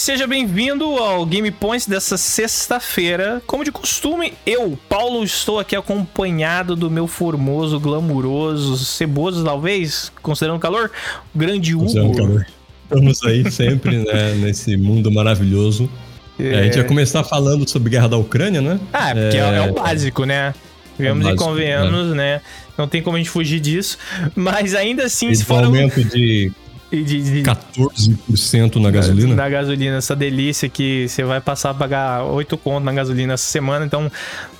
seja bem-vindo ao Game Points dessa sexta-feira. Como de costume, eu, Paulo, estou aqui acompanhado do meu formoso, glamuroso, ceboso, talvez, considerando o calor, grande Hugo. Calor. Estamos aí sempre, né, nesse mundo maravilhoso. É... a gente vai começar falando sobre guerra da Ucrânia, né? Ah, porque é, é o básico, né? Vemos é e convenhamos, né? Não tem como a gente fugir disso. Mas ainda assim, se for. aumento de de, de, 14% na gasolina? Na gasolina, essa delícia que você vai passar a pagar 8 conto na gasolina essa semana. Então,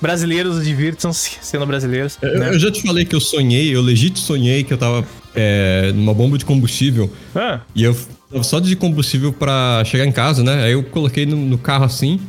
brasileiros divirtam-se sendo brasileiros. Eu, né? eu, já te falei que eu sonhei, eu legit sonhei que eu tava é, numa bomba de combustível. Ah. E eu tava só de combustível para chegar em casa, né? Aí eu coloquei no, no carro assim.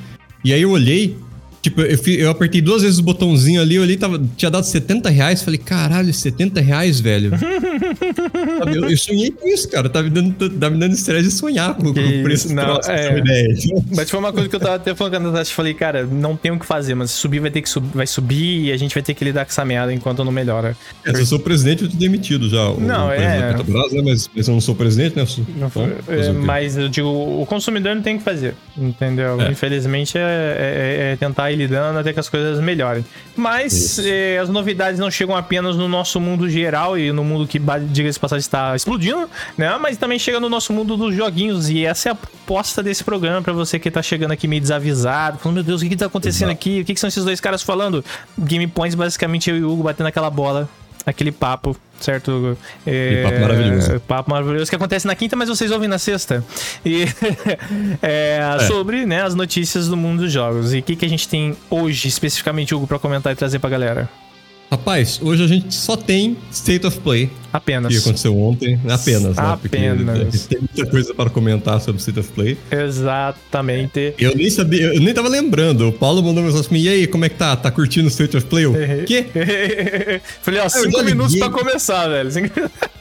E aí eu olhei Tipo, eu, eu, apertei duas vezes o botãozinho ali, eu ali, tava, tinha dado 70 reais. Falei, caralho, 70 reais, velho. eu, eu, sonhei com isso, cara. Tá me dando, tá me dando estresse de sonhar com, com o preço não, troço, é. ideia. Mas foi uma coisa que eu tava até falando com a Natasha. Falei, cara, não tem o que fazer, mas subir vai ter que subir, vai subir e a gente vai ter que lidar com essa merda enquanto não melhora. É, se eu sou presidente, eu tô demitido já. Não, o, é. Petrobras, né? Mas, mas eu não sou presidente, né? Sou, não, então, é, mas eu digo, o consumidor não tem o que fazer, entendeu? É. Infelizmente é, é, é tentar ir lidando até que as coisas melhorem. Mas eh, as novidades não chegam apenas no nosso mundo geral e no mundo que, diga-se passagem, está explodindo, né? Mas também chega no nosso mundo dos joguinhos. E essa é a proposta desse programa para você que tá chegando aqui meio desavisado, falando, meu Deus, o que, que tá acontecendo Exato. aqui? O que, que são esses dois caras falando? Game Points, basicamente eu e o Hugo batendo aquela bola aquele papo, certo? É, papo maravilhoso. Papo maravilhoso que acontece na quinta, mas vocês ouvem na sexta. E é, é. sobre né, as notícias do mundo dos jogos. E o que, que a gente tem hoje, especificamente, Hugo, para comentar e trazer pra galera? Rapaz, hoje a gente só tem State of Play. Apenas. Que aconteceu ontem. Apenas, né? Apenas. tem muita coisa para comentar sobre State of Play. Exatamente. Eu nem sabia, eu nem tava lembrando. O Paulo mandou mensagem pra mim, e aí, como é que tá? Tá curtindo State of Play? O quê? Falei, ó, cinco minutos pra começar, velho.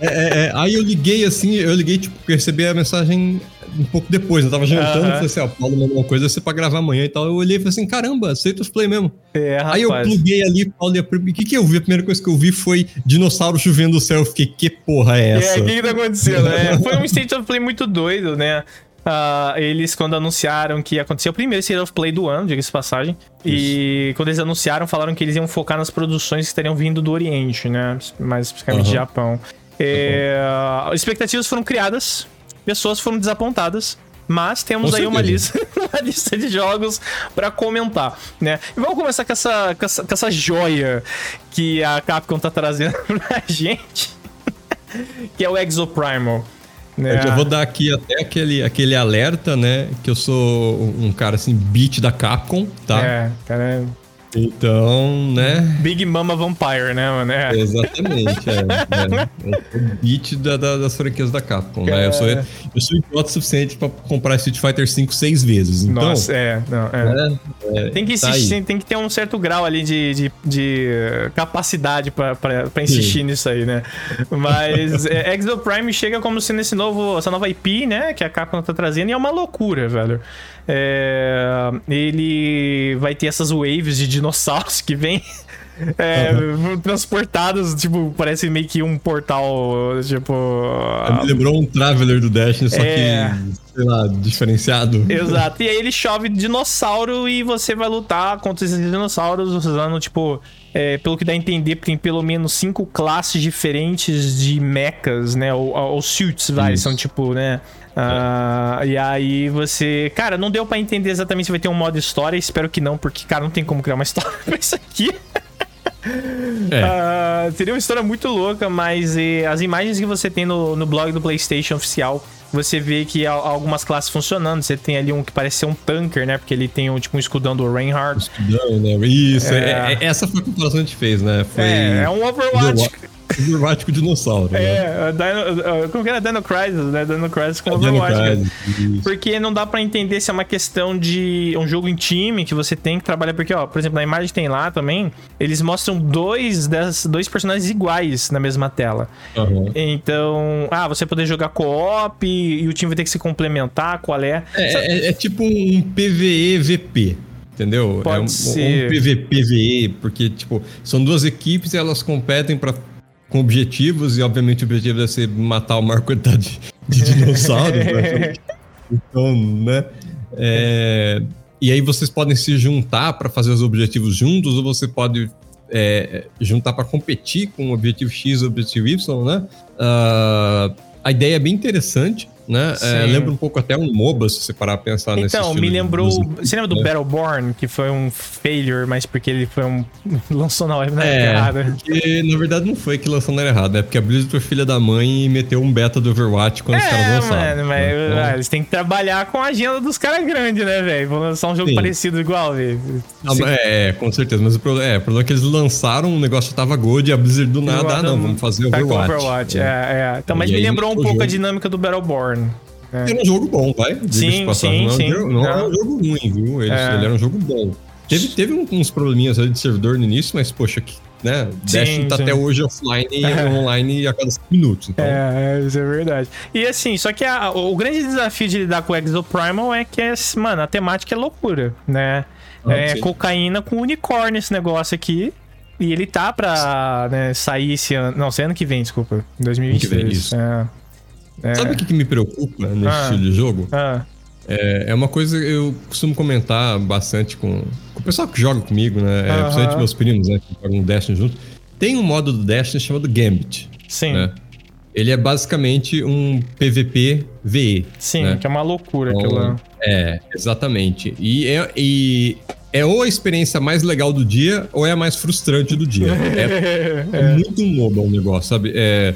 É, é, é, aí eu liguei assim, eu liguei, tipo, recebi a mensagem um pouco depois. Eu tava jantando, uh -huh. falei assim, ó, Paulo mandou uma coisa, você pra gravar amanhã e tal. Eu olhei e falei assim, caramba, State of Play mesmo. É, rapaz. Aí eu pluguei ali, Paulo, e o que que eu vi? A primeira coisa que eu vi foi dinossauro chovendo do céu. Eu fiquei, que porra é essa? É, o que que tá acontecendo? é, foi um State of Play muito doido, né? Uh, eles, quando anunciaram que ia acontecer o primeiro State of Play do ano, diga-se passagem, Isso. e quando eles anunciaram, falaram que eles iam focar nas produções que estariam vindo do Oriente, né? Mais especificamente uhum. Japão. Tá é, expectativas foram criadas, pessoas foram desapontadas. Mas temos Com aí uma lista, uma lista de jogos para comentar, né? E vamos começar com essa, com essa, com essa joia que a Capcom tá trazendo pra gente, que é o Exoprimal. Né? Eu já vou dar aqui até aquele, aquele alerta, né? Que eu sou um cara assim, beat da Capcom, tá? É, cara, então, né? Big Mama Vampire, né, mano? É. Exatamente, é. é. é o beat da, da, das franquias da Capcom, né? Eu sou, eu sou idiota o suficiente pra comprar Street Fighter V seis vezes. Então, Nossa, é. Não, é. é tem, que tá insistir, tem que ter um certo grau ali de, de, de capacidade pra, pra, pra insistir Sim. nisso aí, né? Mas é, Exo Prime chega como sendo esse novo, essa nova IP, né? Que a Capcom tá trazendo e é uma loucura, velho. É, ele vai ter essas waves de dinossauros que vem é, uhum. transportados, tipo, parece meio que um portal, tipo... Me lembrou um Traveler do Dash, só é... que, sei lá, diferenciado. Exato, e aí ele chove dinossauro e você vai lutar contra esses dinossauros usando, tipo... É, pelo que dá a entender, tem pelo menos cinco classes diferentes de mechas, né? Ou, ou suits, vai, Isso. são tipo, né? Uh, e aí você. Cara, não deu para entender exatamente se vai ter um modo história. Espero que não, porque, cara, não tem como criar uma história pra isso aqui. É. Uh, seria uma história muito louca, mas e, as imagens que você tem no, no blog do PlayStation oficial, você vê que há algumas classes funcionando. Você tem ali um que parece ser um tanker, né? Porque ele tem um, tipo um escudão do Reinhardt. Escudão, né? Isso, é... É, é essa foi a comparação que a gente fez, né? Foi... É, é um Overwatch. Overwatch com dinossauro. É, né? Dino, como que era? Dino Crisis, né? Dino Crisis com é, Overwatch. Crisis, porque não dá pra entender se é uma questão de um jogo em time que você tem que trabalhar. Porque, ó, por exemplo, na imagem que tem lá também, eles mostram dois, das, dois personagens iguais na mesma tela. Uhum. Então, ah, você poder jogar co-op e o time vai ter que se complementar, qual é? É, é, é tipo um PVE-VP entendeu? Pode é um, ser. um PVPVE, porque, tipo, são duas equipes e elas competem para com objetivos, e obviamente o objetivo deve ser matar o maior quantidade de, de dinossauros. né? Então, né? É, e aí vocês podem se juntar para fazer os objetivos juntos, ou você pode é, juntar para competir com o objetivo X e o objetivo Y, né? Uh, a ideia é bem interessante né? É, lembra um pouco até um MOBA, se você parar a pensar então, nesse Então, me lembrou. Você lembra do é. Battleborn, que foi um failure, mas porque ele foi um. lançou na web na é, errada? Porque, na verdade, não foi que lançou na errada, é porque a Blizzard foi filha da mãe e meteu um beta do Overwatch quando é, os caras lançaram. Mano, mas então... ah, eles têm que trabalhar com a agenda dos caras grandes, né, velho? Vão lançar um jogo Sim. parecido igual, velho. É, com certeza. Mas o problema, é, o problema é que eles lançaram, o negócio tava gold e a Blizzard do nada, ah, não, vamos fazer tá Overwatch. Overwatch, é, é. Então, mas e me lembrou um pouco jogo. a dinâmica do Battleborn. É. Era um jogo bom, vai? Sim, sim, não, sim. Não era um jogo ruim, viu? Ele, é. ele era um jogo bom. Teve, teve uns probleminhas ali de servidor no início, mas, poxa, que, né? Destiny tá sim. até hoje offline e é. online a cada 5 minutos. Então. É, isso é verdade. E assim, só que a, o grande desafio de lidar com o Exoprimal é que, é, mano, a temática é loucura, né? Ah, é sim. cocaína com unicórnio esse negócio aqui. E ele tá pra né, sair esse ano. Não, esse ano que vem, desculpa. 2023. Que vem, isso. É. É. Sabe o que, que, me preocupa nesse ah. estilo de jogo? Ah. É, é uma coisa que eu costumo comentar bastante com, com o pessoal que joga comigo, né? É, principalmente meus primos, né? Que jogam Destiny junto. Tem um modo do Destiny chamado Gambit. Sim. Né? Ele é basicamente um PVP VE. Sim, né? que é uma loucura então. É, exatamente. E é, e é ou a experiência mais legal do dia ou é a mais frustrante do dia. É, é. muito novo o negócio, sabe? É,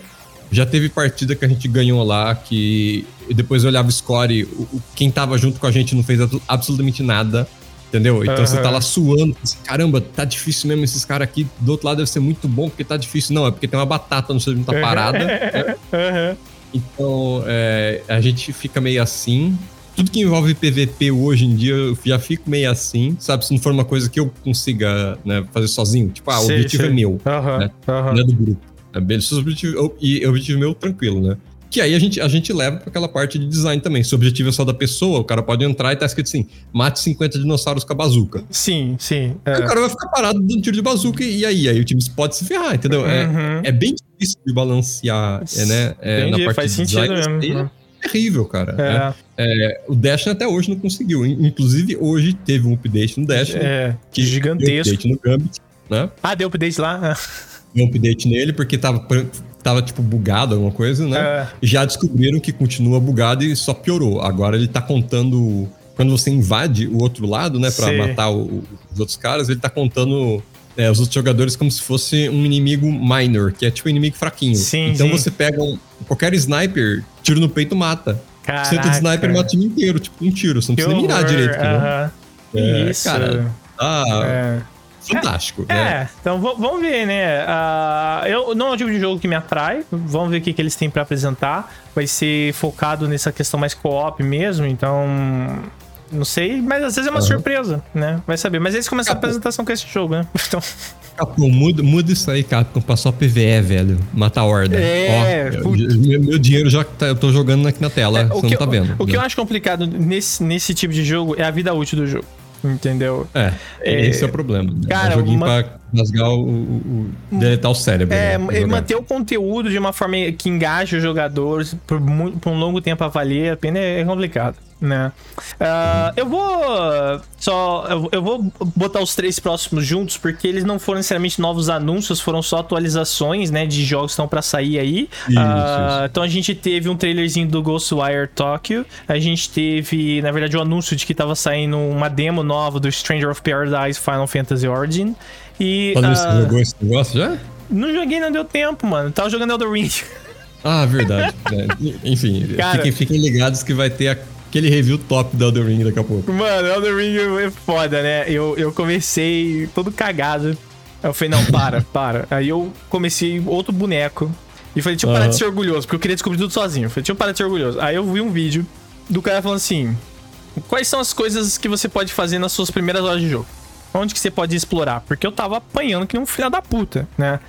já teve partida que a gente ganhou lá que depois eu olhava o score, o, quem tava junto com a gente não fez absolutamente nada, entendeu? Então uhum. você tá lá suando, assim, caramba, tá difícil mesmo esses caras aqui, do outro lado deve ser muito bom porque tá difícil. Não, é porque tem uma batata no seu tá parada. né? uhum. Então é, a gente fica meio assim. Tudo que envolve PVP hoje em dia, eu já fico meio assim, sabe? Se não for uma coisa que eu consiga né, fazer sozinho. Tipo, ah, o objetivo é meu, uhum. né? Não é do grupo. É beleza, objetivo, e objetivo meu tranquilo, né? Que aí a gente, a gente leva para aquela parte de design também. Se o objetivo é só da pessoa, o cara pode entrar e tá escrito assim: mate 50 dinossauros com a bazuca. Sim, sim. É. O cara vai ficar parado dando tiro de bazuca e aí? Aí o time pode se ferrar, entendeu? É, uhum. É, é bem difícil de balancear, é, né? É, na parte faz de sentido design, mesmo. É terrível, cara. É. Né? É, o Destiny até hoje não conseguiu. Inclusive, hoje teve um update no Destiny. É, que gigantesco. Um update no Gambit, né? Ah, deu update lá? Um update nele, porque tava, tava tipo bugado alguma coisa, né? É. Já descobriram que continua bugado e só piorou. Agora ele tá contando. Quando você invade o outro lado, né, pra Sim. matar o, os outros caras, ele tá contando é, os outros jogadores como se fosse um inimigo minor, que é tipo um inimigo fraquinho. Sim, então sim. você pega um, qualquer sniper, tiro no peito mata. Caraca. Você tem sniper mata o time inteiro, tipo um tiro. Você não precisa mirar direito. Uh -huh. é, Isso. Cara, ah, é fantástico. É, né? é então vamos ver, né? Uh, eu não é um tipo de jogo que me atrai. Vamos ver o que, que eles têm para apresentar. Vai ser focado nessa questão mais co-op mesmo, então. Não sei, mas às vezes é uma uhum. surpresa, né? Vai saber. Mas eles começam a apresentação com esse jogo, né? Então. Capcom, muda, muda isso aí, Capcom. Passou a PVE, velho. Mata a horda. É, Ó, meu, meu, dinheiro já tá, eu tô jogando aqui na tela. É, você não tá vendo. O, o que né? eu acho complicado nesse, nesse tipo de jogo é a vida útil do jogo. Entendeu? É, é esse é o problema. Né? Cara, é um joguinho uma... pra rasgar o, o, deletar o cérebro. É, né? manter o conteúdo de uma forma que engaje os jogadores por, muito, por um longo tempo a valer a pena é complicado né? Uh, eu vou só eu, eu, vou botar os três próximos juntos porque eles não foram necessariamente novos anúncios, foram só atualizações, né, de jogos que estão para sair aí. Isso, uh, isso. Então a gente teve um trailerzinho do Ghostwire Tokyo, a gente teve, na verdade, o um anúncio de que tava saindo uma demo nova do Stranger of Paradise Final Fantasy Origin e uh, você jogou esse negócio já? Não joguei, não deu tempo, mano. Tava jogando Elder Ring. Ah, verdade. é, enfim, Cara, fiquem, fiquem ligados que vai ter a aquele review top do Elden Ring daqui a pouco. Mano, Elden Ring é foda, né? Eu, eu comecei todo cagado. Eu falei, não, para, para. Aí eu comecei outro boneco. E falei, deixa eu parar uhum. de ser orgulhoso, porque eu queria descobrir tudo sozinho. Eu falei, deixa eu parar de ser orgulhoso. Aí eu vi um vídeo do cara falando assim: Quais são as coisas que você pode fazer nas suas primeiras horas de jogo? Onde que você pode explorar? Porque eu tava apanhando que nem um filho da puta, né?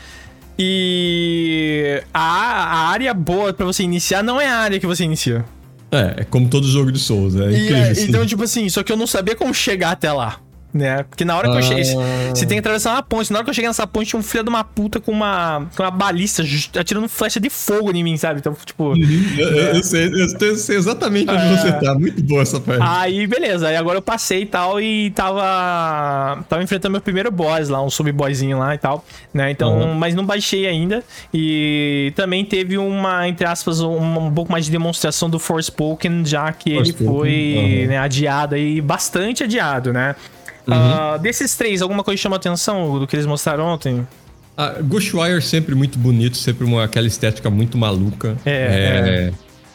E a, a área boa para você iniciar não é a área que você inicia. É, é como todo jogo de Souls, é incrível. É, então, tipo assim, só que eu não sabia como chegar até lá. Né? Porque na hora que eu cheguei. Você tem que atravessar uma ponte. Na hora que eu cheguei nessa ponte, tinha um filho de uma puta com uma, com uma balista atirando flecha de fogo em mim, sabe? Então, tipo. Uhum. Eu, eu, sei, eu sei exatamente onde é... você tá. Muito boa essa parte. Aí, beleza. Aí agora eu passei e tal e tava. Tava enfrentando meu primeiro boss lá, um sub-boyzinho lá e tal, né? Então, uhum. mas não baixei ainda. E também teve uma, entre aspas, um, um pouco mais de demonstração do Forspoken, já que ele foi uhum. né, adiado aí, bastante adiado, né? Uhum. Uh, desses três, alguma coisa chama atenção do que eles mostraram ontem? Uh, Ghostwire sempre muito bonito, sempre uma, aquela estética muito maluca. É, é, é.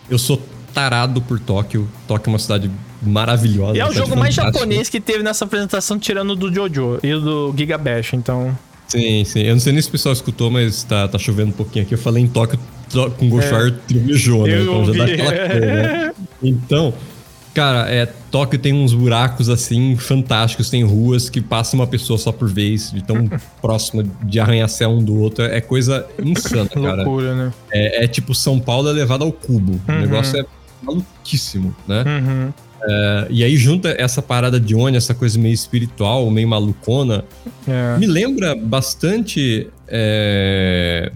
Eu sou tarado por Tóquio. Tóquio é uma cidade maravilhosa. E é o jogo mais japonês que teve nessa apresentação, tirando do Jojo e do Giga Bash, então... Sim, sim. Eu não sei nem se o pessoal escutou, mas tá, tá chovendo um pouquinho aqui. Eu falei em Tóquio com Ghostwire é. trovejou, né? Então já dá aquela coisa, né? Então, Cara, é, Tóquio tem uns buracos assim fantásticos, tem ruas que passa uma pessoa só por vez, de tão próxima de arranha-céu um do outro. É coisa insana, cara. Loucura, né? É, é, tipo São Paulo elevado ao cubo. Uhum. O negócio é maluquíssimo, né? Uhum. É, e aí junta essa parada de Oni, essa coisa meio espiritual, meio malucona. É. Me lembra bastante. É,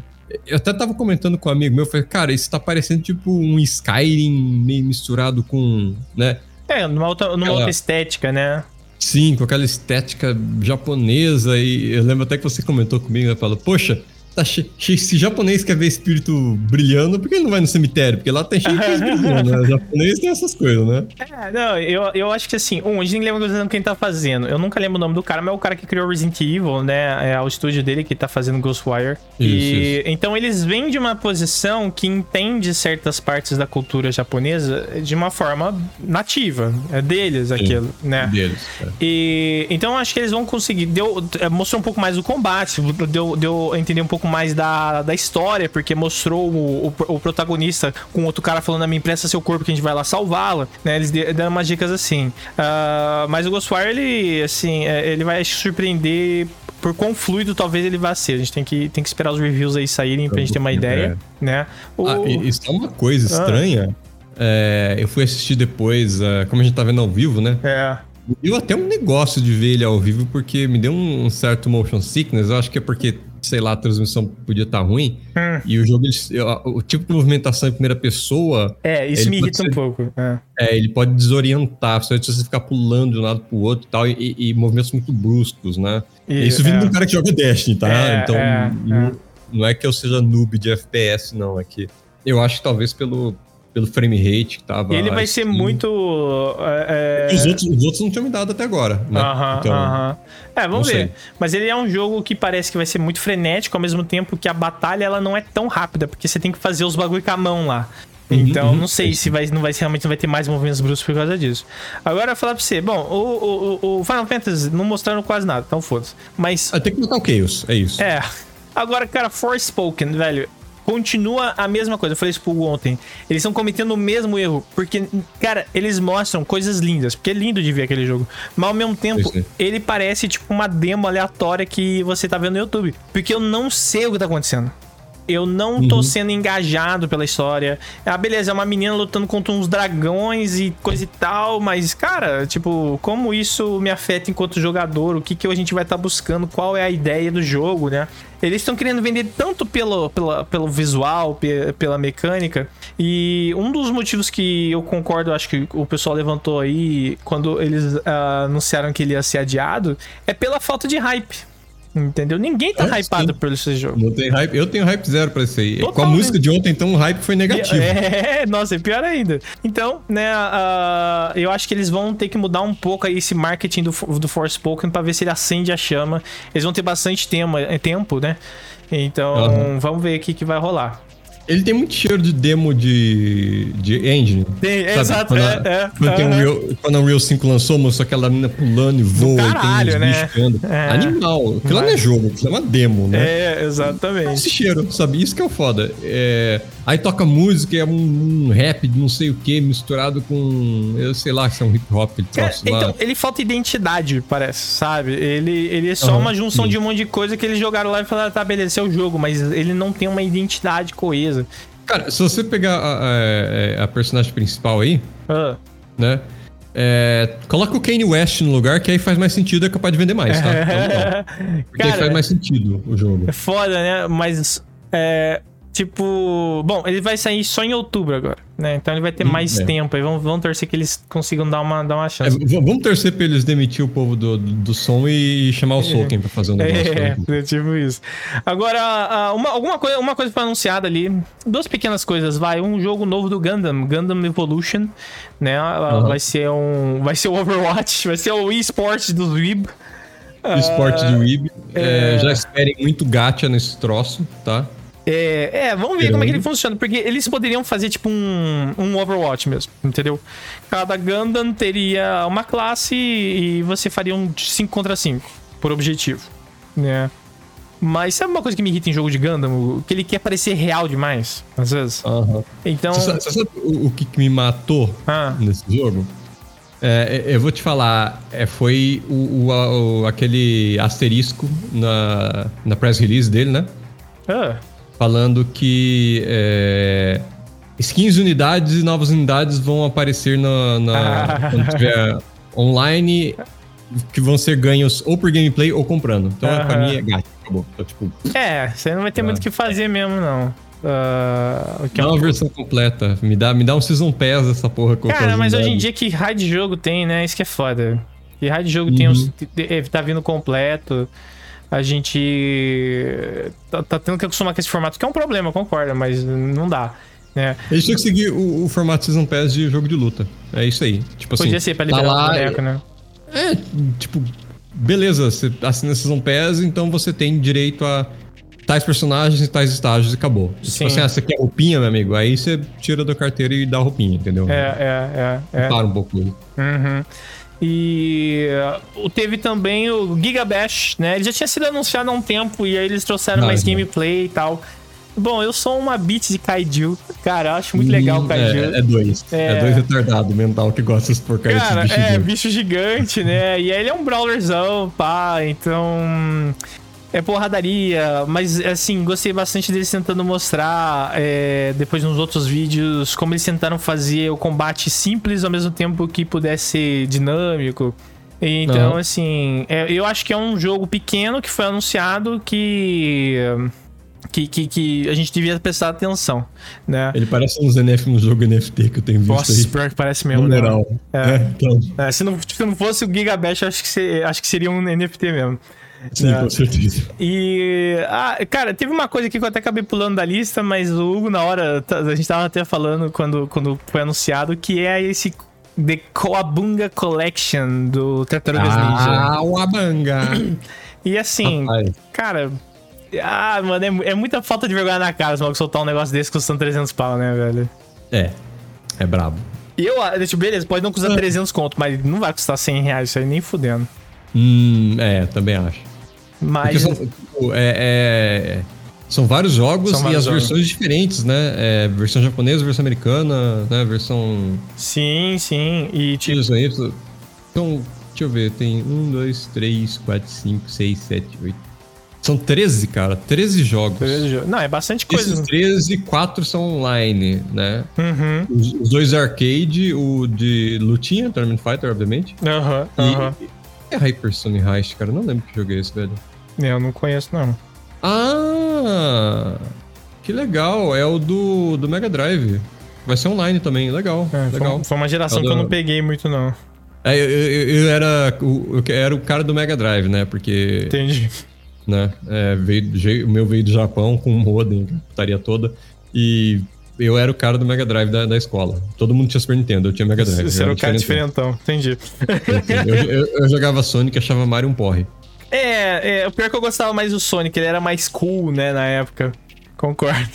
eu até tava comentando com um amigo meu, falei, cara, isso tá parecendo tipo um Skyrim meio misturado com, né? É, numa outra, numa Aquela... outra estética, né? Sim, com aquela estética japonesa. E eu lembro até que você comentou comigo, né? Falou, poxa, Tá cheio, se japonês quer ver espírito brilhando, por que ele não vai no cemitério? Porque lá tem cheio de brilhando, né? O japonês tem essas coisas, né? É, não, eu, eu acho que assim, um, a gente nem lembra quem tá fazendo. Eu nunca lembro o nome do cara, mas é o cara que criou Resident Evil, né? É o estúdio dele que tá fazendo Ghostwire. Isso, e isso. então eles vêm de uma posição que entende certas partes da cultura japonesa de uma forma nativa. É deles aquilo, Sim, né? Deles. É. E então acho que eles vão conseguir. Deu, mostrou um pouco mais o combate, deu, deu entender um pouco pouco mais da, da história, porque mostrou o, o, o protagonista com outro cara falando: a minha empresta seu corpo que a gente vai lá salvá-la, né? Eles deram umas dicas assim. Uh, mas o Ghostwire, ele, assim, é, ele vai surpreender por quão fluido talvez ele vá ser. A gente tem que, tem que esperar os reviews aí saírem pra gente ter uma ideia, é. né? O... Ah, isso é uma coisa ah. estranha. Ah. É, eu fui assistir depois, uh, como a gente tá vendo ao vivo, né? É. Me deu até um negócio de ver ele ao vivo, porque me deu um certo motion sickness. Eu acho que é porque sei lá, a transmissão podia estar tá ruim. Hum. E o jogo, ele, o tipo de movimentação em primeira pessoa. É, isso me irrita ser, um pouco. É. é. ele pode desorientar, se você ficar pulando de um lado pro outro e tal, e, movimentos muito bruscos, né? E, isso vindo é. de um cara que joga Destiny, tá? É, então, é, não, é. não é que eu seja noob de FPS, não. É que eu acho que talvez pelo, pelo frame rate que tava. Ele vai assim. ser muito. É... Os, outros, os outros não tinham me dado até agora, né? Aham, então, aham. É, vamos ver. Sei. Mas ele é um jogo que parece que vai ser muito frenético, ao mesmo tempo que a batalha ela não é tão rápida, porque você tem que fazer os bagulho com a mão lá. Uhum, então, uhum, não sei se vai, não vai realmente não vai ter mais movimentos bruscos por causa disso. Agora, falar pra você, bom, o, o, o Final Fantasy não mostraram quase nada, então foda-se. Mas. Ah, tem que botar o Chaos, é isso. É. Agora, cara, Forspoken, velho, continua a mesma coisa. Eu falei isso pro ontem. Eles estão cometendo o mesmo erro. Porque, cara, eles mostram coisas lindas. Porque é lindo de ver aquele jogo. Mas ao mesmo tempo, ele parece tipo uma demo aleatória que você tá vendo no YouTube. Porque eu não sei o que tá acontecendo. Eu não tô uhum. sendo engajado pela história. Ah, beleza, é uma menina lutando contra uns dragões e coisa e tal, mas, cara, tipo, como isso me afeta enquanto jogador? O que, que a gente vai estar tá buscando? Qual é a ideia do jogo, né? Eles estão querendo vender tanto pelo, pela, pelo visual, pela mecânica. E um dos motivos que eu concordo, acho que o pessoal levantou aí quando eles uh, anunciaram que ele ia ser adiado, é pela falta de hype. Entendeu? Ninguém tá é, hypado sim. por esse jogo. Não tem hype. Eu tenho hype zero pra isso aí. Totalmente. Com a música de ontem, então o hype foi negativo. É, nossa, é pior ainda. Então, né, uh, eu acho que eles vão ter que mudar um pouco aí esse marketing do, do Forspoken pra ver se ele acende a chama. Eles vão ter bastante tema, tempo, né? Então, uhum. vamos ver o que, que vai rolar. Ele tem muito cheiro de demo de, de engine. Tem, sabe? exato. Quando, é, é, quando, é, Unreal, quando a Unreal 5 lançou, mostrou aquela menina pulando e voa caralho, e tem né? É. Animal. Aquilo não é jogo, aquilo é uma demo, né? É, exatamente. Esse cheiro, sabe? Isso que é o foda. É, aí toca música, é um, um rap de não sei o que, misturado com. Eu sei lá se é um hip hop ele é, Então, ele falta identidade, parece, sabe? Ele, ele é só uhum, uma junção sim. de um monte de coisa que eles jogaram lá e falaram, tá, beleza, esse é o jogo, mas ele não tem uma identidade coesa Cara, se você pegar a, a, a personagem principal aí, ah. né? É, coloca o Kanye West no lugar, que aí faz mais sentido, é capaz de vender mais, tá? Então, Porque Cara, aí faz mais sentido o jogo. É foda, né? Mas é, Tipo, bom, ele vai sair só em outubro agora, né? Então ele vai ter hum, mais é. tempo. Aí vamos, vamos torcer que eles consigam dar uma, dar uma chance. É, vamos torcer pra eles demitir o povo do, do, do som e chamar o é. pra fazer um negócio. É, é, tipo isso. Agora, uma, alguma coisa, uma coisa foi anunciada ali. Duas pequenas coisas, vai. Um jogo novo do Gundam, Gundam Evolution, né? Uhum. Vai ser um. Vai ser o Overwatch, vai ser o eSports do Weeb. Esporte uh, do Weeb. É... já esperem muito gacha nesse troço, tá? É, é, vamos ver como é que ele funciona, porque eles poderiam fazer tipo um, um Overwatch mesmo, entendeu? Cada Gundam teria uma classe e você faria um 5 contra 5 por objetivo, né? Mas sabe uma coisa que me irrita em jogo de Gundam? Que ele quer parecer real demais, às vezes. Uhum. Então. Você sabe, você sabe o, o, que me matou ah. nesse jogo? É, é, eu vou te falar, é, foi o, o, o, aquele asterisco na, na press release dele, né? Ah falando que é, skins de unidades e novas unidades vão aparecer na, na quando tiver online que vão ser ganhos ou por gameplay ou comprando. Então, uhum. pra mim, é gato. Acabou. Então, tipo, é, você não vai ter muito o que fazer mesmo, não. Uh, dá é uma versão completa. Me dá, me dá um Season Pass essa porra. Cara, mas hoje em dia que raid de jogo tem, né? Isso que é foda. Que raid de jogo uhum. tem os, tá vindo completo a gente tá, tá, tendo que acostumar com esse formato, que é um problema, concorda, mas não dá. Né? A gente tem que seguir o, o formato Season Pass de jogo de luta. É isso aí. Tipo Podia assim, ser pra liberar tá lá, o boneco, né? É, tipo, beleza, você assina Season Pass, então você tem direito a tais personagens e tais estágios e acabou. Tipo Sim. Tipo assim, ah, você quer roupinha, meu amigo? Aí você tira da carteira e dá roupinha, entendeu? É, é, é. é. Para um pouco. Uhum. E uh, teve também o Giga Bash, né? Ele já tinha sido anunciado há um tempo e aí eles trouxeram mais gameplay e tal. Bom, eu sou uma beat de Kaiju. Cara, eu acho muito legal o Kaiju. É, é dois. É... é dois retardado mental que gosta de porcaria Cara, bicho é, gigante. bicho gigante, né? E aí ele é um brawlerzão, pá. Então é porradaria, mas assim, gostei bastante deles tentando mostrar, é, depois nos outros vídeos, como eles tentaram fazer o combate simples ao mesmo tempo que pudesse ser dinâmico. Então, uhum. assim, é, eu acho que é um jogo pequeno que foi anunciado que. Que, que, que, a gente devia prestar atenção, né? Ele parece uns NFT, um jogo NFT que eu tenho visto Nossa, aí. pior que parece mesmo, né? É. É, então. é, se, não, se não fosse o Gigabash, acho que, acho que seria um NFT mesmo. Sim, com certeza. E, ah, cara, teve uma coisa aqui que eu até acabei pulando da lista, mas o Hugo, na hora, a gente tava até falando quando, quando foi anunciado, que é esse The Coabunga Collection do Tartarugas ah, Ninja. Ah, o Abanga. E assim, Rapaz. cara, ah, mano, é, é, muita falta de vergonha na cara se soltar um negócio desse custando 300 pau, né, velho? É, é brabo. E eu, tipo, beleza, pode não custar 300 conto, mas não vai custar 100 reais isso aí nem fudendo. Hum, é, também acho. Mas. São, tipo, é, é, são, vários jogos são vários e as jogos. versões diferentes, né? É, versão japonesa, versão americana, né? Versão. Sim, sim. E tipo. Então, deixa eu ver, tem 1, 2, 3, 4, 5, 6, 7, 8. São 13, cara. 13 jogos. 13 jogos. Não, é bastante coisa. Esses 13, 4 são online, né? Uhum. Os, os, dois arcade, o de lutinha, Tournament Fighter, obviamente. Aham, uhum, aham. Uhum. É Hypersonic Heist, cara. Eu não lembro que joguei esse, velho. É, eu não conheço, não. Ah! Que legal. É o do, do Mega Drive. Vai ser online também. Legal. É, legal. Foi uma geração é que eu não peguei muito, não. É, eu, eu, eu, era, eu era o cara do Mega Drive, né? Porque. Entendi. Né? É, veio, o meu veio do Japão com um modem, putaria toda. E eu era o cara do Mega Drive da, da escola. Todo mundo tinha Super Nintendo, eu tinha Mega Drive. Você era o cara diferentão, entendi. Eu, eu, eu, jogava Sonic e achava Mario um porre. É, é, o pior é que eu gostava mais do Sonic, ele era mais cool, né, na época. Concordo.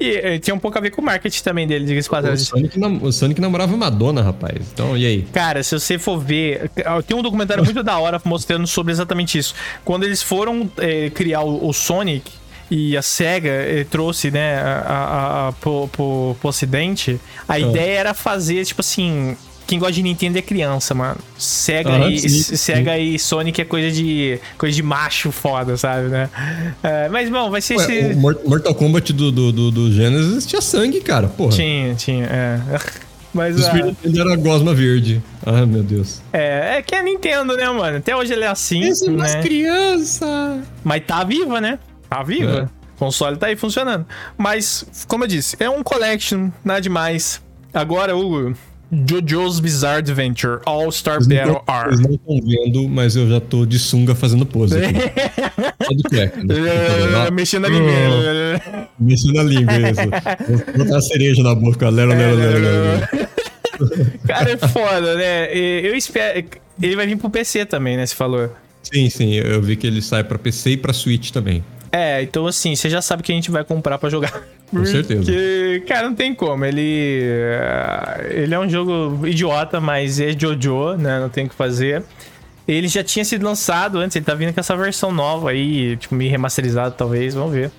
E, e tinha um pouco a ver com o marketing também dele, diga-se o Sonic, o Sonic namorava Madonna, rapaz. Então, e aí? Cara, se você for ver. Tem um documentário muito da hora mostrando sobre exatamente isso. Quando eles foram é, criar o, o Sonic, e a SEGA eh, trouxe, né, a, a, a, pro, pro, pro ocidente, a ah. ideia era fazer, tipo assim, quem gosta de Nintendo é criança, mano. Sega, ah, e, sim, Sega sim. e Sonic é coisa de coisa de macho foda, sabe, né? É, mas, bom, vai ser Ué, esse... O Mortal Kombat do, do, do, do Genesis tinha sangue, cara, porra. Tinha, tinha, é. Mas, o Super Nintendo era gosma verde. Ah, meu Deus. É, é que é Nintendo, né, mano? Até hoje ele é assim. Essa né? é criança. Mas tá viva, né? Tá viva. É. O console tá aí funcionando. Mas, como eu disse, é um collection, nada demais. Agora, o JoJo's Bizarre Adventure All-Star Battle R. Vocês não estão vendo, mas eu já tô de sunga fazendo pose. Só. Né? Mexendo na língua. Mexendo na língua, isso. Vou botar a cereja na boca. Lero, lero, lero, lero. Cara, é foda, né? Eu espero... Ele vai vir pro PC também, né? Você falou. Sim, sim. Eu vi que ele sai pra PC e pra Switch também. É, então assim, você já sabe que a gente vai comprar para jogar. Com certeza. Porque, cara, não tem como. Ele. Ele é um jogo idiota, mas é Jojo, né? Não tem o que fazer. Ele já tinha sido lançado antes, ele tá vindo com essa versão nova aí, tipo, meio remasterizado, talvez, vamos ver.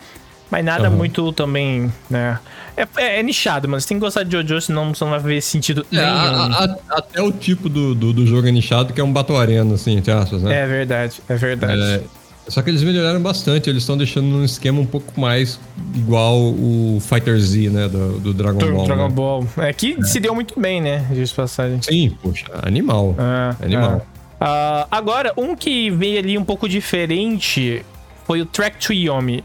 Mas nada uhum. muito também, né? É, é, é, nichado, mano. Você tem que gostar de Jojo, senão você não vai ver sentido é, nenhum. A, a, até o tipo do, do, do, jogo é nichado, que é um Battle Arena, assim, entre aspas, né? É verdade, é verdade. É, só que eles melhoraram bastante, eles estão deixando um esquema um pouco mais igual o Fighter Z, né? Do, do Dragon do Ball. Dragon né? Ball. É que é. se deu muito bem, né? De passagem. Sim, poxa, animal. É, animal. É. Uh, agora, um que veio ali um pouco diferente foi o Track to Yomi.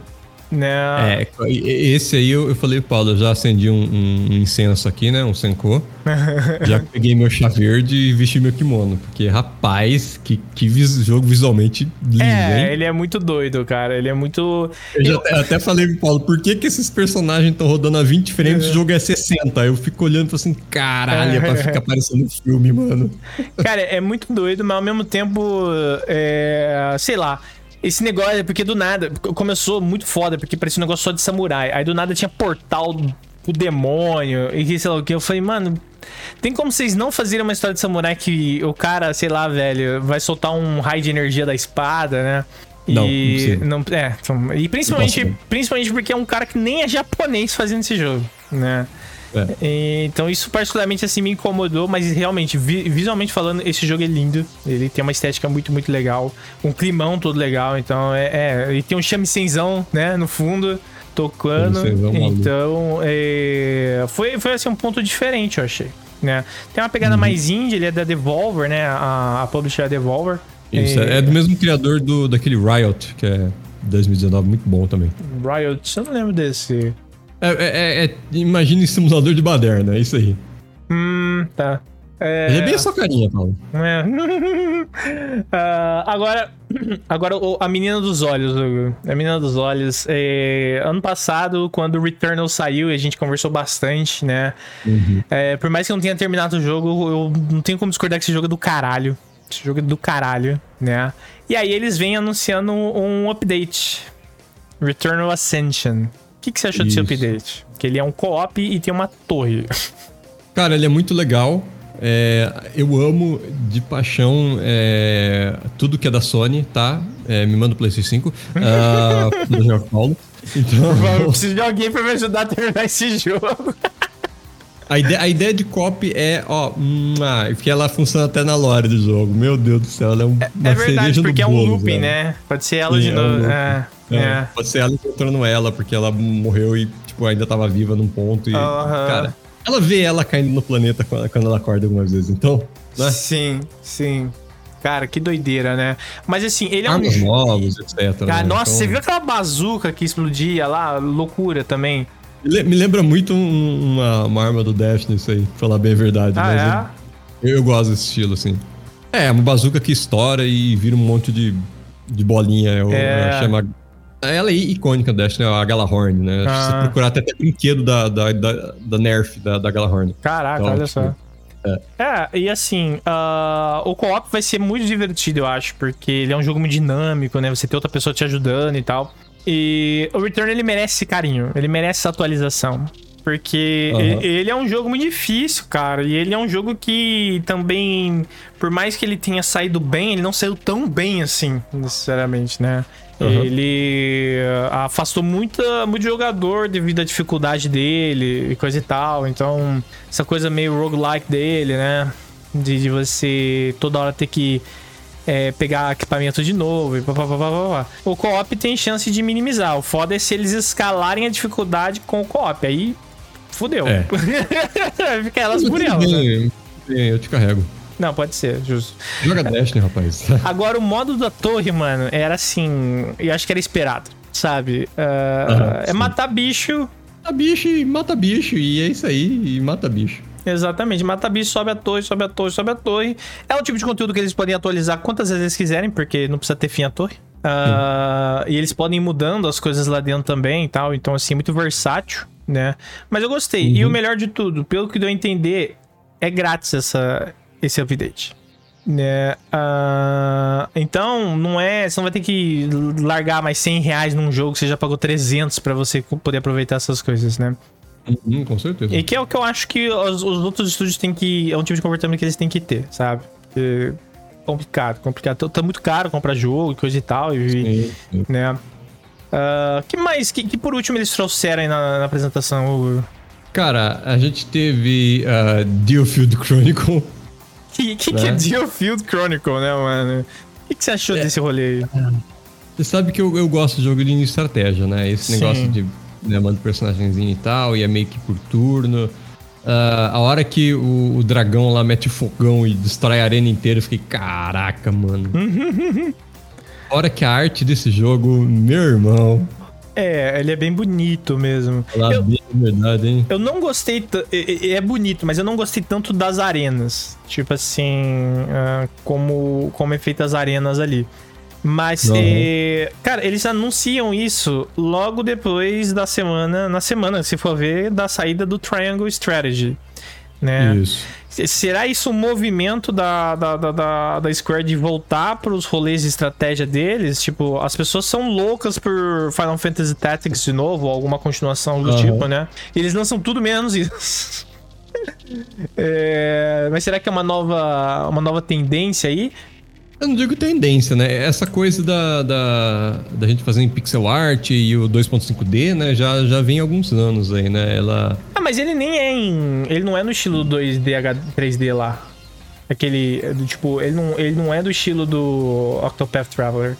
Né? É, esse aí eu, eu falei, Paulo, eu já acendi um, um, incenso aqui, né? Um Senko. já peguei meu chá verde e vesti meu kimono. Porque, rapaz, que, que vis, jogo visualmente lindo, é, hein? ele é muito doido, cara. Ele é muito. Eu, eu... Até, falei pro Paulo, por que, que esses personagens estão rodando a 20 frames e o jogo é 60? Eu fico olhando e falo assim, caralho, é pra ficar parecendo um filme, mano. Cara, é muito doido, mas ao mesmo tempo, é, sei lá. Esse negócio, porque do nada, começou muito foda, porque parecia um negócio só de samurai. Aí do nada tinha portal o demônio e sei lá o que. Eu falei, mano, tem como vocês não fazerem uma história de samurai que o cara, sei lá, velho, vai soltar um raio de energia da espada, né? Não, e não, não é, então, e principalmente, principalmente porque é um cara que nem é japonês fazendo esse jogo, né? É. Então isso particularmente assim me incomodou, mas realmente, vi visualmente falando, esse jogo é lindo. Ele tem uma estética muito, muito legal. Um climão todo legal. Então é. é ele tem um shamsenzão, né, no fundo, tocando. Então é, foi, foi assim um ponto diferente, eu achei. Né? Tem uma pegada uhum. mais indie, ele é da Devolver, né? A, a publisher é a Devolver. Isso, é, é do mesmo criador do, daquele Riot, que é 2019, muito bom também. Riot, eu não lembro desse. É, é, é, é imagine simulador de baderna, é isso aí. Hum, tá. É... Ele é bem a sua carinha, Paulo. É. uh, agora, agora a menina dos olhos, Hugo. A menina dos olhos. É... Ano passado, quando o Returnal saiu a gente conversou bastante, né? Uhum. É, por mais que eu não tenha terminado o jogo, eu não tenho como discordar que esse jogo é do caralho. Esse jogo é do caralho, né? E aí eles vêm anunciando um update. Returnal Ascension que, que você achou Isso. desse update? Que ele é um co-op e tem uma torre. Cara, ele é muito legal. É, eu amo de paixão é, tudo que é da Sony, tá? É, me manda o PlayStation 5. uh, do Paulo. Então... Eu preciso de alguém pra me ajudar a terminar esse jogo. A ideia, a ideia de copy é, ó, que ela funciona até na lore do jogo. Meu Deus do céu, ela é, um, é, uma é verdade, porque é um bolo, looping, né? Pode ser ela Sim, de é novo. É, é, é. Pode ser ela encontrando ela, porque ela morreu e, tipo, ainda tava viva num ponto. E, uh -huh. cara, ela vê ela caindo no planeta quando ela acorda algumas vezes, então. Né? Sim, sim. Cara, que doideira, né? Mas assim, ele é Armas um. novos, etc. Cara, né? nossa, então... você viu aquela bazuca que explodia lá? Loucura também. Me lembra muito uma, uma arma do Destiny, isso aí, pra falar bem a verdade. Ah, é? eu, eu, gosto desse estilo, assim. É, uma bazuca que estoura e vira um monte de, de bolinha. Eu, é. eu. Ela é icônica do Destiny, a Galahorn, né? Ah. Se você procurar até, até brinquedo da, da, da, da Nerf, da, da Galahorn. Caraca, então, olha tipo, só. É. é. e assim, uh, o co-op vai ser muito divertido, eu acho, porque ele é um jogo muito dinâmico, né? Você tem outra pessoa te ajudando e tal. E o Return ele merece carinho, ele merece essa atualização. Porque uhum. ele é um jogo muito difícil, cara. E ele é um jogo que também, por mais que ele tenha saído bem, ele não saiu tão bem assim, necessariamente, né? Uhum. Ele ah, afastou muita, muito jogador devido à dificuldade dele e coisa e tal. Então, essa coisa meio roguelike dele, né? De, de você toda hora ter que é, pegar equipamento de novo e pá, pá, pá, pá, O co-op tem chance de minimizar. O foda é se eles escalarem a dificuldade com o co-op. Aí fudeu. É. Fica elas por elas. Bem, eu te carrego. Não, pode ser, justo. Joga Destiny, rapaz. Agora, o modo da torre, mano, era assim. Eu acho que era esperado, sabe? Uh, é matar bicho. Mata bicho e mata bicho. E é isso aí, e mata bicho. Exatamente, mata bicho, sobe a torre, sobe a torre, sobe a torre. É o tipo de conteúdo que eles podem atualizar quantas vezes eles quiserem, porque não precisa ter fim a torre. Uh, e eles podem ir mudando as coisas lá dentro também e tal. Então, assim, muito versátil, né? Mas eu gostei. Uhum. E o melhor de tudo, pelo que deu a entender, é grátis essa, esse update. Né? Uh, então, não é. Você não vai ter que largar mais 100 reais num jogo que você já pagou 300 para você poder aproveitar essas coisas, né? Uhum, com certeza. E que é o que eu acho que os, os, outros estúdios têm que. É um tipo de comportamento que eles têm que ter, sabe? Porque complicado, complicado. Tá, tá muito caro comprar jogo e coisa e tal. E, sim, sim. né? Uh, que mais? Que, que, por último eles trouxeram aí na, na apresentação? Cara, a gente teve uh, Dealfield Chronicle. Que, que, né? que é Dealfield Chronicle, né, mano? O que, que você achou é, desse rolê aí? Você sabe que eu, eu gosto de jogo de estratégia, né? Esse Sim. negócio de né, manda personagemzinho e tal, e é meio que por turno. Uh, a hora que o, o, dragão lá mete fogão e destrói a arena inteira, eu fiquei, caraca, mano. a hora que a arte desse jogo, meu irmão. É, ele é bem bonito mesmo. eu, bem, verdade, hein? Eu não gostei. É, é, bonito, mas eu não gostei tanto das arenas. Tipo assim, uh, como, como é feita as arenas ali. Mas, é, cara, eles anunciam isso logo depois da semana, na semana, se for ver, da saída do Triangle Strategy. Né? Isso. Será isso um movimento da, da, da, da Square de voltar para os rolês de estratégia deles? Tipo, as pessoas são loucas por Final Fantasy Tactics de novo, ou alguma continuação do uhum. tipo, né? E eles lançam tudo menos isso. é, mas será que é uma nova, uma nova tendência aí? Eu não digo tendência, né? Essa coisa da, da, da gente fazer em pixel art e o 2.5D, né? Já, já vem há alguns anos aí, né? Ela... Ah, mas ele nem é em... Ele não é no estilo 2D, H, 3D lá. Aquele... Tipo, ele não, ele não é do estilo do Octopath Traveler.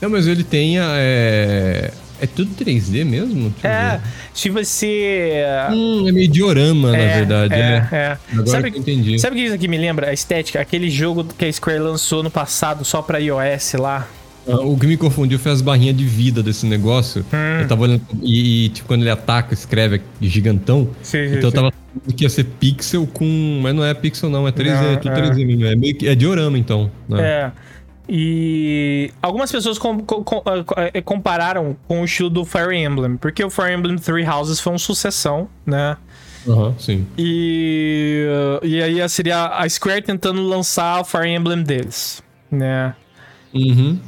Não, mas ele tem a... É é tudo 3D mesmo? Deixa é, se você. Hum, é meio diorama, é, na verdade. É, é. é. Agora sabe, que entendi. Sabe o que isso aqui me lembra? A estética, aquele jogo que a Square lançou no passado só pra iOS lá. Ah, o que me confundiu foi as barrinhas de vida desse negócio. Hum. Eu tava olhando. E, e, tipo, quando ele ataca, escreve gigantão. Sim, então sim, eu tava sim. que ia ser pixel com. Mas não é pixel, não, é 3D, não, é tudo 3D mesmo. É, meio que, é diorama, então. Né? É. E algumas pessoas com, com, com, eh, compararam com o estilo do Fire Emblem, porque o Fire Emblem Three Houses foi uma sucessão, né? Aham, uhum, sim. E, e aí seria a Square tentando lançar o Fire Emblem deles, né? Uhum.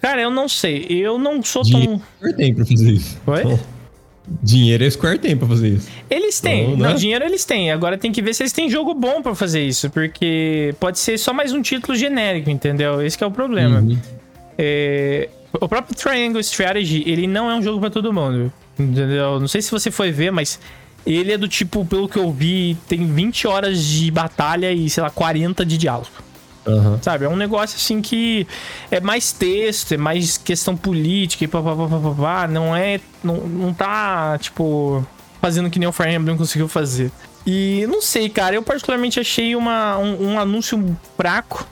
Cara, eu não sei. Eu não sou tão. Tem pra fazer isso. Oi? Dinheiro a Square tem pra fazer isso. Eles têm. Não, não, né? dinheiro eles têm. Agora tem que ver se eles têm jogo bom para fazer isso. Porque pode ser só mais um título genérico, entendeu? Esse é o problema. Uhum. É... O próprio Triangle Strategy, ele não é um jogo para todo mundo. Entendeu? Não sei se você foi ver, mas ele é do tipo, pelo que eu vi, tem 20 horas de batalha e, sei lá, 40 de diálogo. Uhum. Sabe? É um negócio assim que é mais texto, é mais questão política e papapá. Não é. Não, não tá, tipo, fazendo que nem o Fire Emblem conseguiu fazer. E não sei, cara, eu particularmente achei uma, um, um anúncio fraco,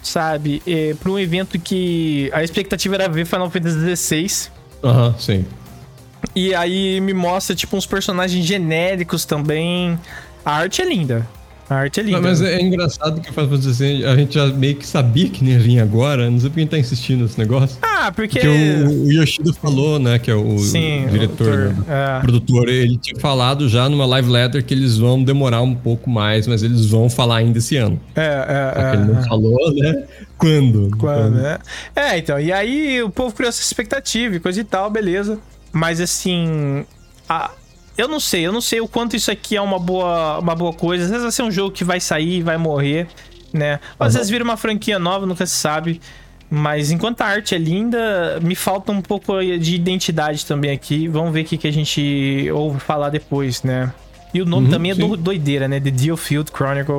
sabe? É, pra um evento que a expectativa era ver Final Fantasy XVI. Aham, uhum, sim. E aí me mostra, tipo, uns personagens genéricos também. A arte é linda. A arte é linda. Não, mas é, é engraçado que faz assim, a gente já meio que sabia que nem vir agora, não sei porque a gente tá insistindo nesse negócio. Ah, porque. Porque o, o Yoshida falou, né, que é o, Sim, o diretor, o né, é. produtor, ele tinha falado já numa live letter que eles vão demorar um pouco mais, mas eles vão falar ainda esse ano. É, é, é. Ele não falou, né? Quando? Quando, Quando, né? É, então, e aí o povo criou essa expectativa e coisa e tal, beleza. Mas assim. A, eu não sei, eu não sei o quanto isso aqui é uma boa, uma boa coisa. Às vezes vai ser um jogo que vai sair e vai morrer, né? Às uhum. vezes vira uma franquia nova, nunca se sabe. Mas enquanto a arte é linda, me falta um pouco de identidade também aqui. Vamos ver o que, que a gente ouve falar depois, né? E o nome uhum, também é do, doideira, né? The Dealfield Chronicle,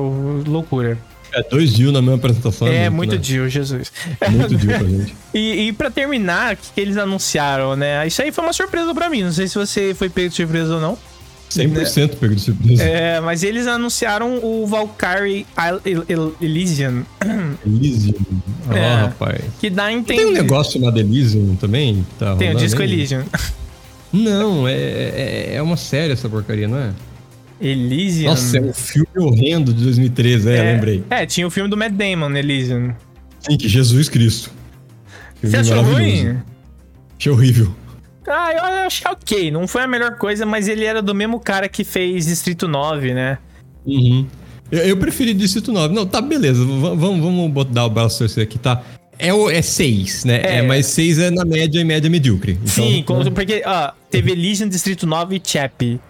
loucura. É dois Dio na mesma apresentação. É, é muito, muito né? Jesus. Muito Dio pra gente. e, e pra terminar, o que, que, eles anunciaram, né? Isso aí foi uma surpresa pra mim. Não sei se você foi pego de surpresa ou não. 100% né? pego de surpresa. É, mas eles anunciaram o Valkyrie Elysian. Elysian. Ó, é, rapaz. Que dá a entender. Tem um negócio chamado Elysian também? Tá Tem o disco aí? Elysian. Não, é, é, é uma série essa porcaria, não é? Elysian. Nossa, é um filme horrendo de 2013, é, é, lembrei. É, tinha o filme do Matt Damon, Elysian. Sim, que Jesus Cristo. Você achou ruim? Achei horrível. Ah, eu achei ok. Não foi a melhor coisa, mas ele era do mesmo cara que fez Distrito 9, né? Uhum. Eu, eu preferi Distrito 9. Não, tá, beleza. vamos, vamos botar o braço aqui, tá? É, o, é seis, né? É, é mas seis é na média e média medíocre. Então, Sim, né? porque, ó, teve Elysium, Distrito 9 e Chap.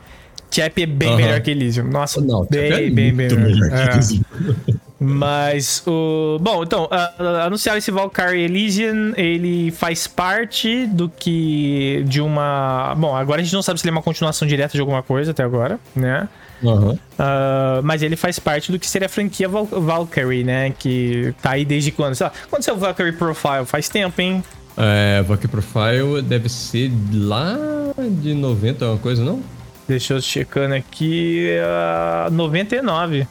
Chap é bem melhor que Elysium. Nossa, Não, bem, é bem, bem melhor. melhor é. Mas o. Bom, então, uh, anunciaram esse Valkyrie Elysian, ele faz parte do que. de uma. Bom, agora a gente não sabe se ele é uma continuação direta de alguma coisa até agora, né? Uhum. Uh, mas ele faz parte do que seria a franquia Val Valkyrie, né? Que tá aí desde quando? Sei lá, quando saiu o Valkyrie Profile? Faz tempo, hein? É, Valkyrie Profile deve ser lá de 90, uma coisa, não? Deixa eu checando aqui. Uh, 99.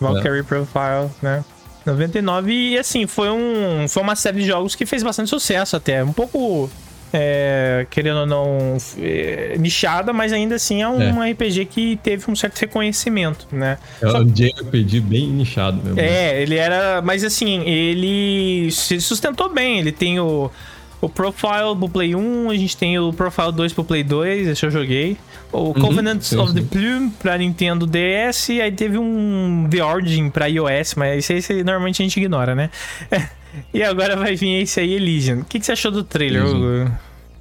Valkyrie é. Profile, né? 99 e assim, foi um foi uma série de jogos que fez bastante sucesso até, um pouco é, querendo ou não é, nichada, mas ainda assim é um é. RPG que teve um certo reconhecimento, né? É um JRPG bem nichado mesmo. É, ele era, mas assim, ele se sustentou bem, ele tem o o Profile pro Play 1, a gente tem o Profile 2 pro Play 2, esse eu joguei. O uhum, Covenant sim, of the Plume pra Nintendo DS, aí teve um The Origin pra iOS, mas esse aí normalmente a gente ignora, né? e agora vai vir esse aí, Elysian. O que, que você achou do trailer, Hugo?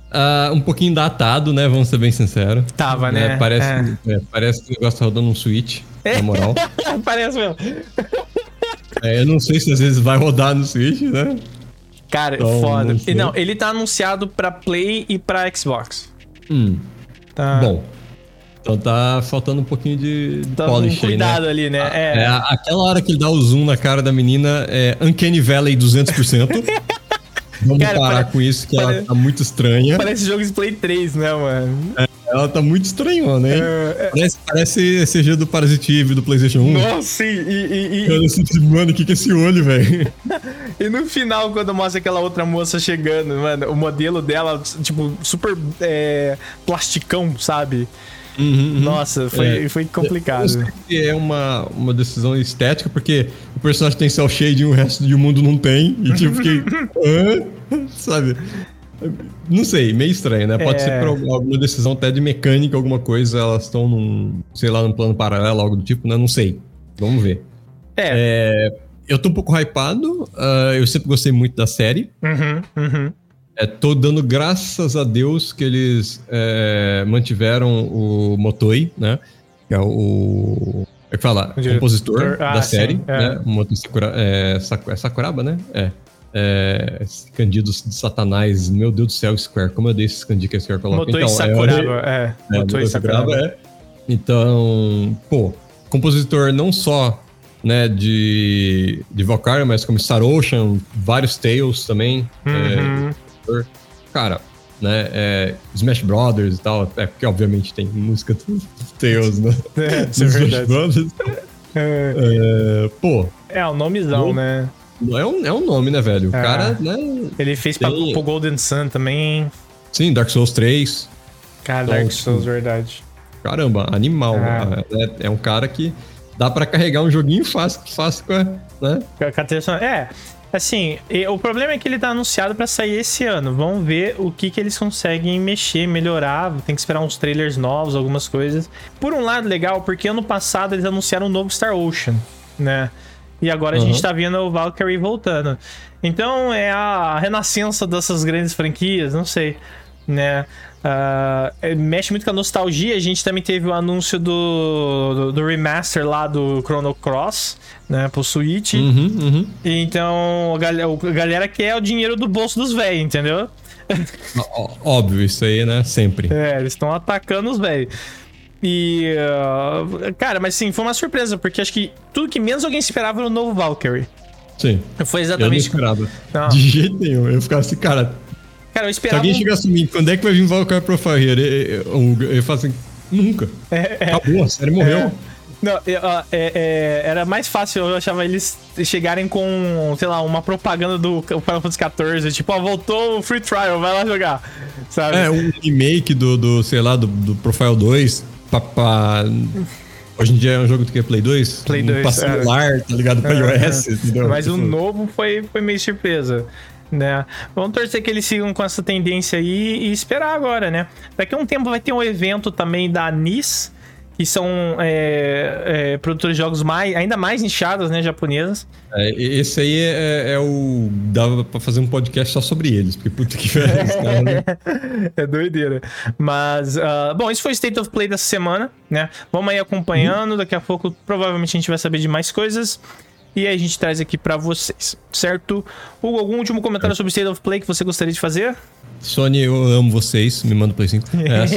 Uh, um pouquinho datado, né? Vamos ser bem sinceros. Tava, né? É, parece, é. É, parece que o negócio tá rodando um Switch, na moral. parece mesmo. É, eu não sei se às vezes vai rodar no Switch, né? Cara, então, foda. Não, não, ele tá anunciado pra Play e pra Xbox. Hum. Tá. Bom. Então tá faltando um pouquinho de, tá polish um cuidado aí, né? ali, né? É. é. aquela hora que ele dá o zoom na cara da menina é Uncanny Valley 200%. Vamos cara, parar com isso, que ela tá muito estranha. Parece jogo de Play 3, né, mano? É, ela tá muito estranhona, hein? É. Parece, parece CG do Parasitive do PlayStation 1. Nossa, sim, e. e, e... Assim, mano, o que, que é esse olho, velho? e no final, quando mostra aquela outra moça chegando, mano, o modelo dela, tipo, super é, plasticão, sabe? Uhum, uhum. Nossa, foi, é, foi complicado. É uma, uma decisão estética, porque o personagem tem cel shade e o resto do mundo não tem. E tipo, fiquei. sabe? Não sei, meio estranho, né? Pode é... ser por alguma decisão até de mecânica, alguma coisa, elas estão num, sei lá, num plano paralelo, algo do tipo, né? Não sei. Vamos ver. É. é eu tô um pouco hypado, uh, eu sempre gostei muito da série. Uhum, uhum. É, tô dando graças a Deus que eles é, mantiveram o Motoi, né? Que é o. É que fala? O compositor ah, da série, sim, é. né? O Motoi Sakura, é, Sakuraba, né? É. É, candidos de Satanás, meu Deus do céu, Square, como eu dei esse candido que a Square coloca. Motor então, Sakuraba, é. é, Motor Sakuraba, é. Então, pô, compositor não só né, de, de Valkyrie, mas como Star Ocean, vários Tales também. Uhum. É, cara, né, é, Smash Brothers e tal, é porque obviamente tem música dos Tales, né? É, isso é Smash Brothers. É. é, pô. É, o nomezão, pô, né? É um, é um nome, né, velho? O é. cara, né? Ele fez tem... pra, pro Golden Sun também. Sim, Dark Souls 3. Cara, então, Dark Souls, verdade. Caramba, animal. É. é. É, um cara que dá para carregar um joguinho fácil, fácil com a, né? É, assim, o problema é que ele tá anunciado para sair esse ano. Vamos ver o que que eles conseguem mexer, melhorar. Tem que esperar uns trailers novos, algumas coisas. Por um lado, legal, porque ano passado eles anunciaram um novo Star Ocean, né? E agora uhum. a gente tá vendo o Valkyrie voltando. Então é a renascença dessas grandes franquias, não sei, né? Uh, mexe muito com a nostalgia. A gente também teve o anúncio do, do, do remaster lá do Chrono Cross, né, pro Switch. Uhum, uhum. Então a galera, a galera quer o dinheiro do bolso dos velhos, entendeu? Óbvio, isso aí, né? Sempre. É, eles estão atacando os velhos. E. Uh, cara, mas sim, foi uma surpresa, porque acho que tudo que menos alguém esperava era o novo Valkyrie. Sim. Foi exatamente. Eu não esperava. Não. De jeito nenhum. Eu ficava assim, cara. Cara, eu esperava. Se alguém chegasse a mim, quando é que vai vir Valkyrie Profile? Eu, eu, eu, falo assim, Nunca. É, é, Acabou, a série morreu. É. Não, é, é, era mais fácil, eu achava eles chegarem com, sei lá, uma propaganda do Final Fantasy XIV, tipo, ó, voltou o Free Trial, vai lá jogar, sabe? É, um remake do, do sei lá, do, do Profile 2, pra, pra... Hoje em dia é um jogo que é Play 2? Play 2, Pra celular, é. tá ligado? Pra iOS, entendeu? Mas o tipo, novo foi, foi meio surpresa né? Vamos torcer que eles sigam com essa tendência aí e esperar agora, né? Daqui a um tempo vai ter um evento também da NIS, que são é, é, produtores de jogos mais, ainda mais nichados, né, japonesas. É, esse aí é, é, o. Dava pra fazer um podcast só sobre eles, porque puta que velho. Né? é doideira. Mas, uh, bom, isso foi o State of Play dessa semana, né? Vamos aí acompanhando, daqui a pouco provavelmente a gente vai saber de mais coisas. E aí a gente traz aqui para vocês, certo? Hugo, algum último comentário sobre State of Play que você gostaria de fazer? Sony, eu amo vocês. Me manda o Play 5. É só.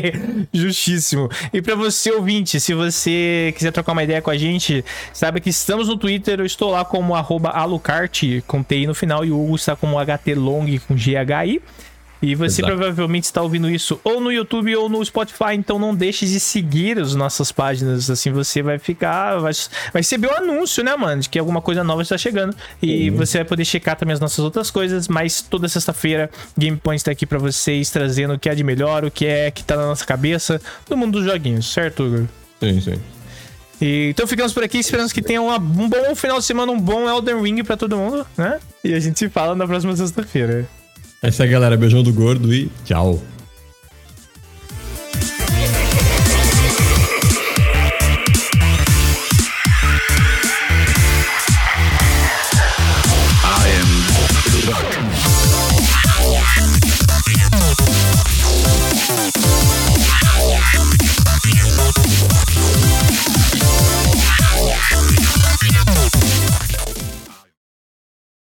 Justíssimo. E para você, ouvinte, se você quiser trocar uma ideia com a gente, sabe que estamos no Twitter. Eu estou lá como alucart, com TI no final, e o Hugo está como HTLong com GHI. E você Exato. provavelmente está ouvindo isso ou no YouTube ou no Spotify, então não deixe de seguir as nossas páginas, assim você vai ficar, vai, vai receber o um anúncio, né, mano, de que alguma coisa nova está chegando e uhum. você vai poder checar também as nossas outras coisas, mas toda sexta-feira Game Point está aqui para vocês trazendo o que é de melhor, o que é que tá na nossa cabeça do mundo dos joguinhos, certo? Sim, sim. E, então ficamos por aqui, esperamos que tenham uma, um bom final de semana, um bom Elden Ring para todo mundo, né? E a gente se fala na próxima sexta-feira. É galera. Beijão do gordo e tchau.